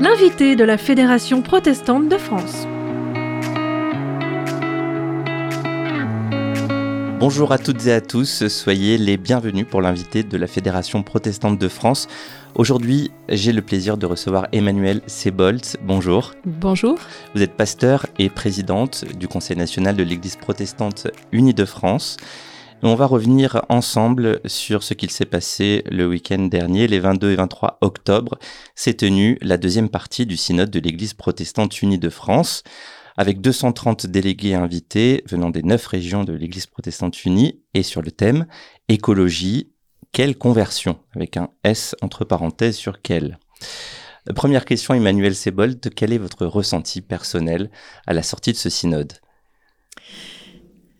L'invité de la Fédération protestante de France. Bonjour à toutes et à tous, soyez les bienvenus pour l'invité de la Fédération protestante de France. Aujourd'hui, j'ai le plaisir de recevoir Emmanuel Sebolt. Bonjour. Bonjour. Vous êtes pasteur et présidente du Conseil national de l'Église protestante unie de France. On va revenir ensemble sur ce qu'il s'est passé le week-end dernier, les 22 et 23 octobre. S'est tenue la deuxième partie du synode de l'Église protestante unie de France, avec 230 délégués invités venant des neuf régions de l'Église protestante unie et sur le thème écologie, quelle conversion? avec un S entre parenthèses sur quelle. Première question, Emmanuel Sebold, quel est votre ressenti personnel à la sortie de ce synode?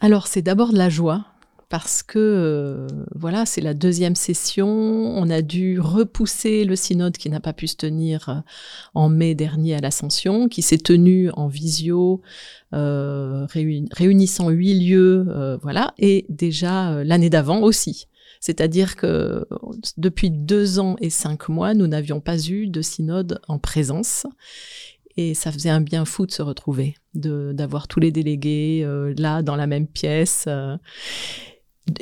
Alors, c'est d'abord de la joie parce que euh, voilà, c'est la deuxième session. On a dû repousser le synode qui n'a pas pu se tenir euh, en mai dernier à l'Ascension, qui s'est tenu en visio, euh, réunissant huit lieux, voilà, et déjà l'année d'avant aussi. C'est-à-dire que depuis deux ans et cinq mois, nous n'avions pas eu de synode en présence. Et ça faisait un bien fou de se retrouver, d'avoir tous les délégués là dans la même pièce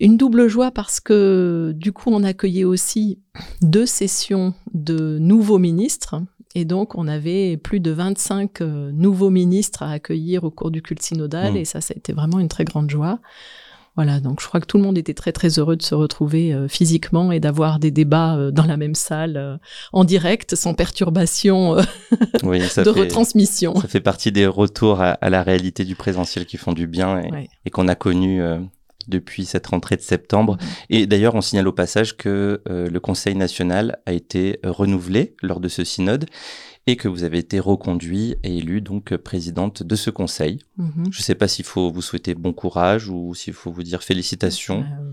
une double joie parce que du coup on accueillait aussi deux sessions de nouveaux ministres et donc on avait plus de 25 euh, nouveaux ministres à accueillir au cours du culte synodal mmh. et ça ça a été vraiment une très grande joie. Voilà, donc je crois que tout le monde était très très heureux de se retrouver euh, physiquement et d'avoir des débats euh, dans la même salle en direct, sans perturbation de retransmission. Ça fait partie des retours à, la réalité du présentiel qui font du bien et, et qu'on a connu depuis cette rentrée de septembre. Mhm. Et d'ailleurs, on signale au passage que euh, le Conseil national a été euh, renouvelé lors de ce synode et que vous avez été reconduit et élu donc présidente de ce conseil. Mhm. Je ne sais pas s'il faut vous souhaiter bon courage ou s'il faut vous dire félicitations. Euh,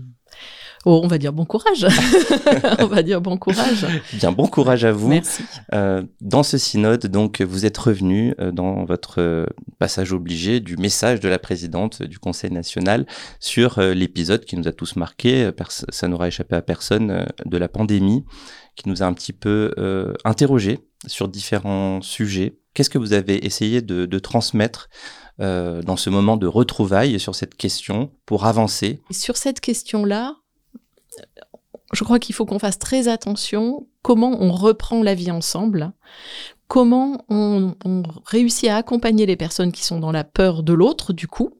Oh, on va dire bon courage. on va dire bon courage. Bien, bon courage à vous. Merci. Euh, dans ce synode, donc, vous êtes revenu euh, dans votre euh, passage obligé du message de la présidente du Conseil national sur l'épisode qui nous a tous marqué. ça n'aura échappé à personne de la pandémie, qui nous a un petit peu interrogé sur différents sujets. Qu'est-ce que vous avez essayé de, de transmettre dans ce moment de retrouvailles sur cette question pour avancer? Sur cette question-là, je crois qu'il faut qu'on fasse très attention comment on reprend la vie ensemble, comment on, réussit à accompagner les personnes qui sont dans la peur de l'autre, du coup,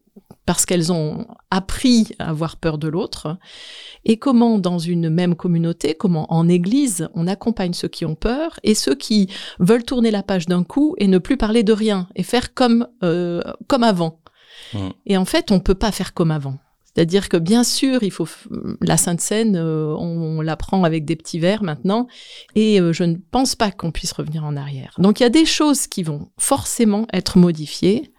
parce qu'elles ont appris à avoir peur de l'autre, et comment dans une même communauté, comment en Église, on accompagne ceux qui ont peur et ceux qui veulent tourner la page d'un coup et ne plus parler de rien et faire comme euh, comme avant. Mmh. Et en fait, on peut pas faire comme avant. C'est-à-dire que bien sûr, il faut la Sainte Seine, euh, on, la prend avec des petits verres maintenant, et euh, je ne pense pas qu'on puisse revenir en arrière. Donc il y a des choses qui vont forcément être modifiées.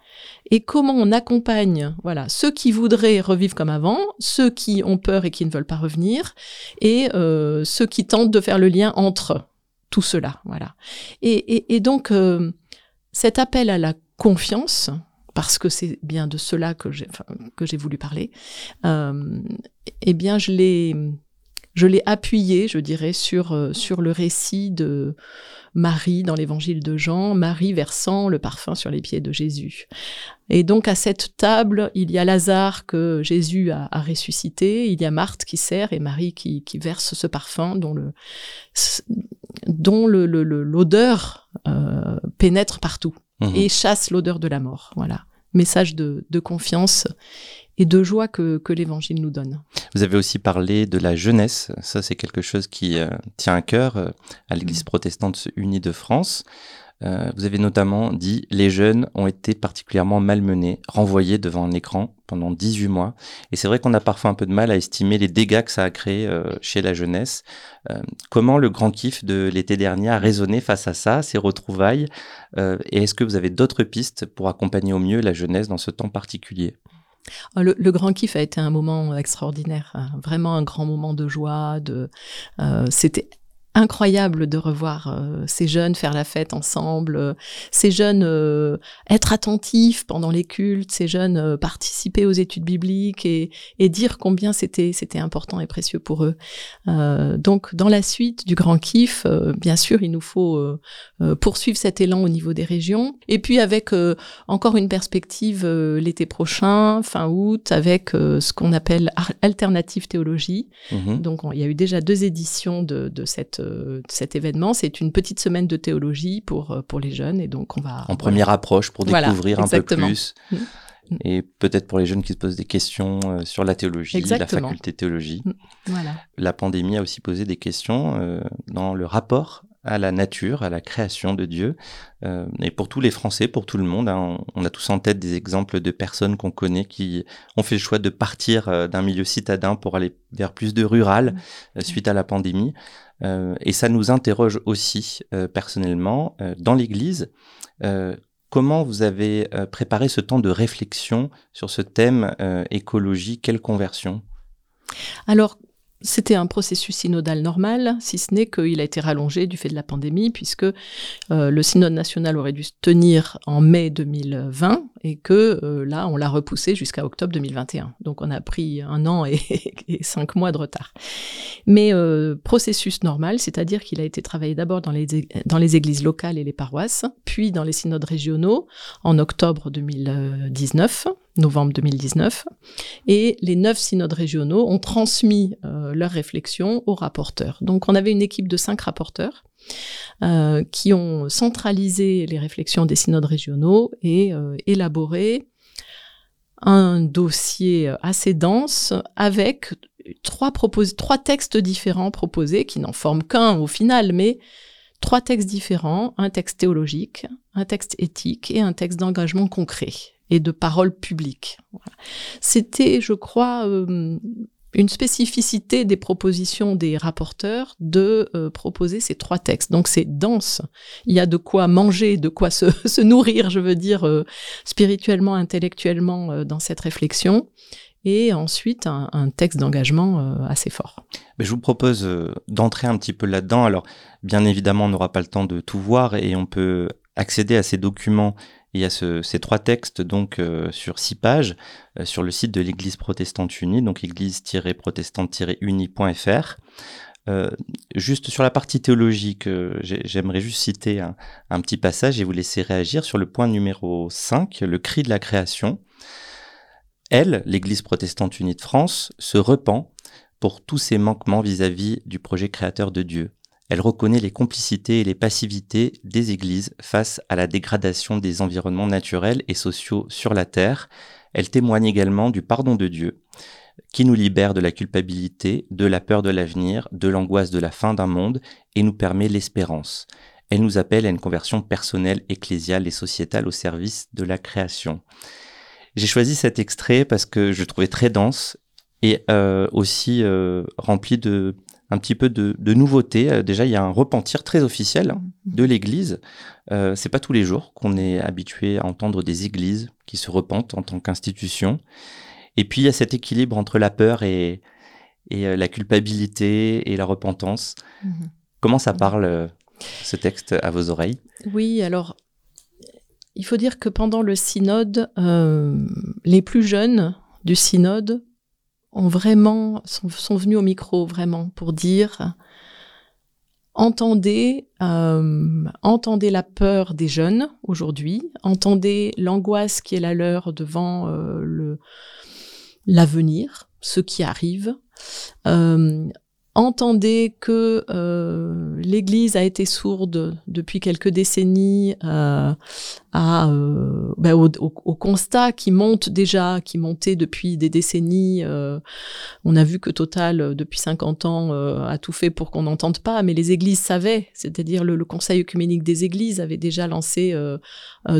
Et comment on accompagne, voilà, ceux qui voudraient revivre comme avant, ceux qui ont peur et qui ne veulent pas revenir, et euh, ceux qui tentent de faire le lien entre tout cela, voilà. Et, et donc cet appel à la confiance, parce que c'est bien de cela que j'ai voulu parler, euh, eh bien je l'ai appuyé, je dirais, sur euh, sur le récit de Marie dans l'évangile de Jean, Marie versant le parfum sur les pieds de Jésus. Et donc à cette table, il y a Lazare que Jésus a, ressuscité, il y a Marthe qui sert et Marie qui, verse ce parfum dont l'odeur euh, pénètre partout. Mhm. et chasse l'odeur de la mort. Voilà. Message de, confiance et de joie que, l'Évangile nous donne. Vous avez aussi parlé de la jeunesse. Ça, c'est quelque chose qui euh, tient à cœur euh, à l'Église mhm. protestante unie de France. Euh, vous avez notamment dit les jeunes ont été particulièrement malmenés, renvoyés devant un écran pendant 18 mois. Et c'est vrai qu'on a parfois un peu de mal à estimer les dégâts que ça a créé euh, chez la jeunesse. Euh, comment le grand kiff de l'été dernier a résonné face à ça, ces retrouvailles Et est-ce que vous avez d'autres pistes pour accompagner au mieux la jeunesse dans ce temps particulier? Oh, le, grand kiff a été un moment extraordinaire, hein. vraiment un grand moment de joie. C'était incroyable de revoir euh, ces jeunes faire la fête ensemble, euh, ces jeunes euh, être attentifs pendant les cultes, ces jeunes participer aux études bibliques et, et dire combien c'était c'était important et précieux pour eux. donc dans la suite du grand kiff, bien sûr, il nous faut poursuivre cet élan au niveau des régions et puis avec encore une perspective l'été prochain, fin août, avec ce qu'on appelle alternative théologie. Mmh donc il y a eu déjà deux éditions de, de cette euh, cet événement. C'est une petite semaine de théologie pour, euh, pour les jeunes. Et donc, on va. En première approche pour découvrir un peu plus. Mm. Mm. Et peut-être pour les jeunes qui se posent des questions euh, sur la théologie, la faculté de théologie. Mm. Voilà. La pandémie a aussi posé des questions dans le rapport à la nature, à la création de Dieu. Euh, et pour tous les Français, pour tout le monde, hein, on, a tous en tête des exemples de personnes qu'on connaît qui ont fait le choix de partir euh, d'un milieu citadin pour aller vers plus de rural euh, suite à la pandémie. et ça nous interroge aussi personnellement dans l'Église. Comment vous avez préparé ce temps de réflexion sur ce thème écologie Quelle conversion? Alors, c'était un processus synodal normal, si ce n'est qu'il a été rallongé du fait de la pandémie, puisque euh, le synode national aurait dû se tenir en mai 2020 et que euh, là, on l'a repoussé jusqu'à octobre 2021. Donc on a pris un an et, cinq mois de retard. Mais euh, processus normal, c'est-à-dire qu'il a été travaillé d'abord dans les, dans les églises locales et les paroisses, puis dans les synodes régionaux en octobre 2019 novembre 2019. Et les neuf synodes régionaux ont transmis euh, leurs réflexions aux rapporteurs. Donc on avait une équipe de cinq rapporteurs euh, qui ont centralisé les réflexions des synodes régionaux et euh, élaboré un dossier assez dense avec trois, trois textes différents proposés, qui n'en forment qu'un au final, mais trois textes différents, un texte théologique, un texte éthique et un texte d'engagement concret et de parole publique. C'était, je crois, euh, une spécificité des propositions des rapporteurs de euh, proposer ces trois textes. Donc c'est dense, il y a de quoi manger, de quoi se, nourrir, je veux dire, euh, spirituellement, intellectuellement dans cette réflexion. Et ensuite, un, un texte d'engagement assez fort. Mais je vous propose d'entrer un petit peu là-dedans. Alors, bien évidemment, on n'aura pas le temps de tout voir et on peut accéder à ces documents il y a ces trois textes donc euh, sur six pages euh, sur le site de l'Église protestante unie, donc église-protestante-unie.fr. Euh, juste sur la partie théologique, j'aimerais juste citer un, petit passage et vous laisser réagir sur le point numéro 5, le cri de la création. Elle, l'Église protestante unie de France, se repent pour tous ses manquements vis à -vis du projet créateur de Dieu. Elle reconnaît les complicités et les passivités des églises face à la dégradation des environnements naturels et sociaux sur la terre. Elle témoigne également du pardon de Dieu, qui nous libère de la culpabilité, de la peur de l'avenir, de l'angoisse de la fin d'un monde et nous permet l'espérance. Elle nous appelle à une conversion personnelle, ecclésiale et sociétale au service de la création. J'ai choisi cet extrait parce que je le trouvais très dense et euh, aussi euh, rempli de, un petit peu de, de nouveautés. Euh, déjà, il y a un repentir très officiel hein, mhm. de l'Église. Euh, c'est pas tous les jours qu'on est habitué à entendre des églises qui se repentent en tant qu'institution. Et puis il y a cet équilibre entre la peur et, et euh, la culpabilité et la repentance. Mhm. Comment ça parle euh, ce texte à vos oreilles? Oui, alors il faut dire que pendant le synode, les plus jeunes du synode ont vraiment sont, venus au micro vraiment pour dire entendez euh, entendez la peur des jeunes aujourd'hui, entendez l'angoisse qui est la leur devant euh, le l'avenir, ce qui arrive. Euh, entendez que euh, l'Église a été sourde depuis quelques décennies euh, à, euh, ben, au, au, constat qui monte déjà, qui montait depuis des décennies. Euh, on a vu que Total, depuis 50 ans, a tout fait pour qu'on n'entende pas, mais les Églises savaient, c'est-à-dire le, le, Conseil œcuménique des Églises avait déjà lancé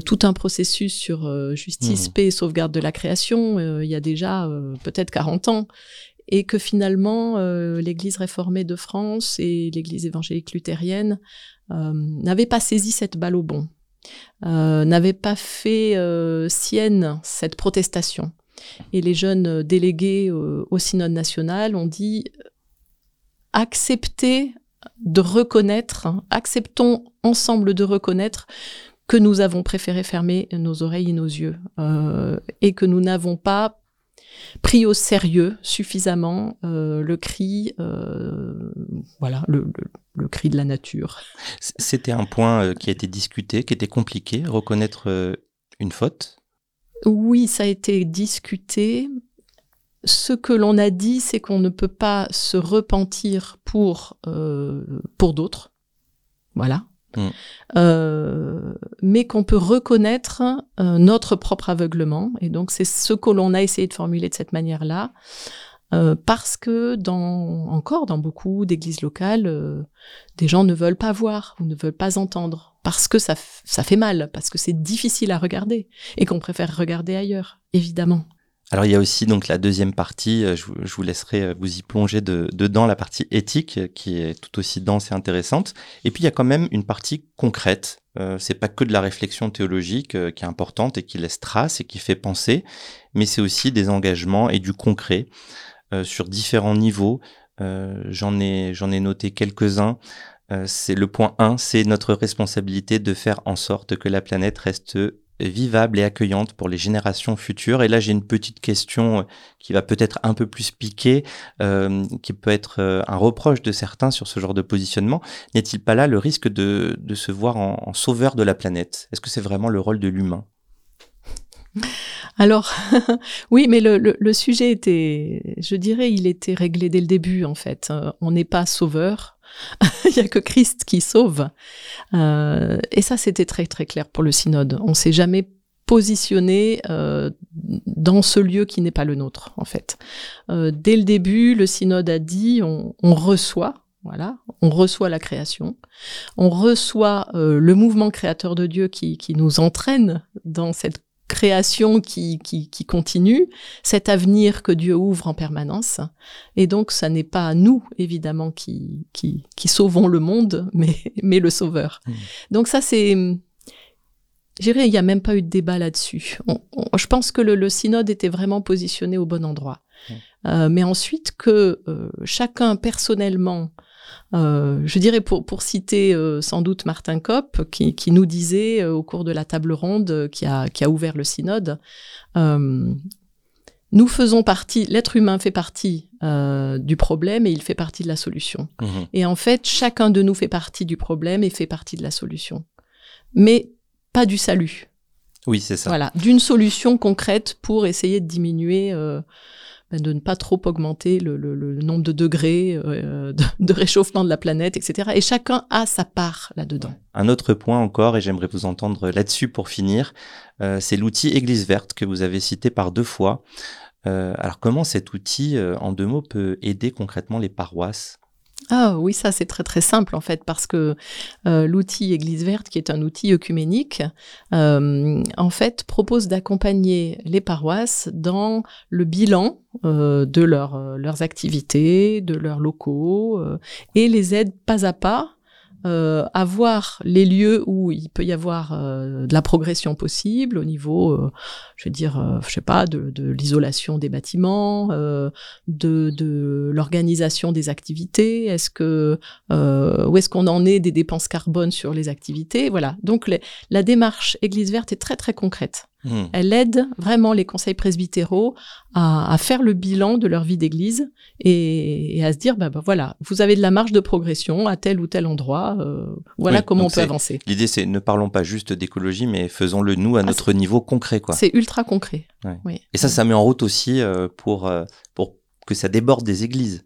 tout un processus sur justice, mmh. paix et sauvegarde de la création il y a déjà peut-être 40 ans et que finalement euh, l'Église réformée de France et l'Église évangélique luthérienne euh, n'avaient pas saisi cette balle au bon, euh, n'avaient pas fait sienne cette protestation. Et les jeunes délégués au synode national ont dit accepter de reconnaître, acceptons ensemble de reconnaître que nous avons préféré fermer nos oreilles et nos yeux et que nous n'avons pas pris au sérieux suffisamment euh, le cri, euh, voilà, le, le, cri de la nature. C'était un point qui a été discuté, qui était compliqué, reconnaître une faute? Oui, ça a été discuté. Ce que l'on a dit, c'est qu'on ne peut pas se repentir pour pour d'autres. Voilà. Mm. Euh, mais qu'on peut reconnaître euh, notre propre aveuglement. Et donc, c'est ce que l'on a essayé de formuler de cette manière-là. Euh, parce que dans, encore dans beaucoup d'églises locales, des gens ne veulent pas voir ou ne veulent pas entendre parce que ça, ça fait mal, parce que c'est difficile à regarder et qu'on préfère regarder ailleurs, évidemment. Alors il y a aussi donc la deuxième partie, euh, je, vous laisserai euh, vous y plonger de, dedans, la partie éthique euh, qui est tout aussi dense et intéressante. Et puis il y a quand même une partie concrète. C'est pas que de la réflexion théologique qui est importante et qui laisse trace et qui fait penser, mais c'est aussi des engagements et du concret sur différents niveaux. j'en ai j'en ai noté quelques-uns. c'est le point 1, c'est notre responsabilité de faire en sorte que la planète reste vivable et accueillante pour les générations futures. Et là, j'ai une petite question euh, qui va peut-être un peu plus piquer, euh, qui peut être euh, un reproche de certains sur ce genre de positionnement. N'y a-t-il pas là le risque de, de se voir en, sauveur de la planète? Est-ce que c'est vraiment le rôle de l'humain? Alors, oui, mais le, le, sujet était, je dirais, il était réglé dès le début, en fait. on n'est pas sauveur, il y a que Christ qui sauve. Euh, et ça, c'était très très clair pour le synode. On s'est jamais positionné euh, dans ce lieu qui n'est pas le nôtre, en fait. Euh, dès le début, le synode a dit on, on reçoit. Voilà, on reçoit la création, on reçoit le mouvement créateur de Dieu qui, qui nous entraîne dans cette création qui, qui, qui, continue, cet avenir que Dieu ouvre en permanence. Et donc, ça n'est pas nous, évidemment, qui, qui, qui sauvons le monde, mais, mais le Sauveur. Mmh. Donc ça, c'est... Je dirais, il n'y a même pas eu de débat là-dessus. je pense que le, le, synode était vraiment positionné au bon endroit. Mmh. Euh, mais ensuite, que euh, chacun personnellement euh, je dirais pour, pour citer euh, sans doute Martin Kopp, qui, qui nous disait euh, au cours de la table ronde qui a, qui a ouvert le synode, nous faisons partie, l'être humain fait partie du problème et il fait partie de la solution. Mmh et en fait, chacun de nous fait partie du problème et fait partie de la solution. Mais pas du salut. Oui, c'est ça. Voilà, d'une solution concrète pour essayer de diminuer de ne pas trop augmenter le, nombre de degrés euh, de, réchauffement de la planète, etc. Et chacun a sa part là-dedans. Un autre point encore, et j'aimerais vous entendre là-dessus pour finir, euh, c'est l'outil Église verte que vous avez cité par deux fois. Euh, alors comment cet outil, en deux mots, peut aider concrètement les paroisses? Ah oui, ça c'est très très simple en fait parce que euh, l'outil Église verte, qui est un outil œcuménique, euh, en fait propose d'accompagner les paroisses dans le bilan euh, de leurs activités, de leurs locaux et les aide pas à pas euh, avoir les lieux où il peut y avoir euh, de la progression possible au niveau, euh, je veux dire, euh, je sais pas, de, de l'isolation des bâtiments, de, de l'organisation des activités. Est-ce que où est-ce qu'on en est des dépenses carbone sur les activités? Voilà. Donc la démarche Église verte est très très concrète. Hmm. Elle aide vraiment les conseils presbytéraux à, faire le bilan de leur vie d'église et, à se dire, bah, bah, voilà, vous avez de la marge de progression à tel ou tel endroit, euh, voilà comment on peut avancer. L'idée, c'est ne parlons pas juste d'écologie, mais faisons-le nous à ah, notre niveau concret. quoi. C'est ultra concret. Et ça, ça met en route aussi euh, pour, euh, pour que ça déborde des églises.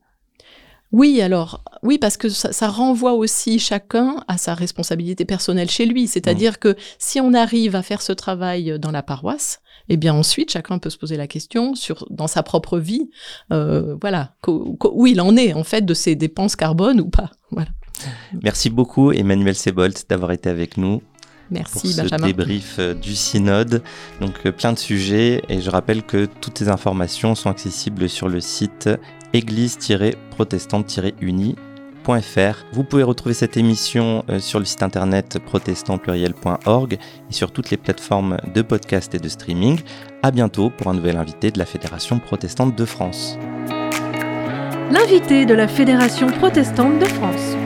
Oui, alors, oui, parce que ça, renvoie aussi chacun à sa responsabilité personnelle chez lui. C'est-à-dire mmh. que si on arrive à faire ce travail dans la paroisse, eh bien ensuite, chacun peut se poser la question sur dans sa propre vie, euh, voilà, où il en est en fait de ses dépenses carbone ou pas. Voilà. Merci beaucoup, Emmanuel Sebolt, d'avoir été avec nous. Merci pour ce débrief euh, du synode. Donc euh, plein de sujets et je rappelle que toutes ces informations sont accessibles sur le site église-protestante-uni.fr. Vous pouvez retrouver cette émission euh, sur le site internet protestantpluriel.org et sur toutes les plateformes de podcast et de streaming. À bientôt pour un nouvel invité de la Fédération protestante de France. L'invité de la Fédération protestante de France.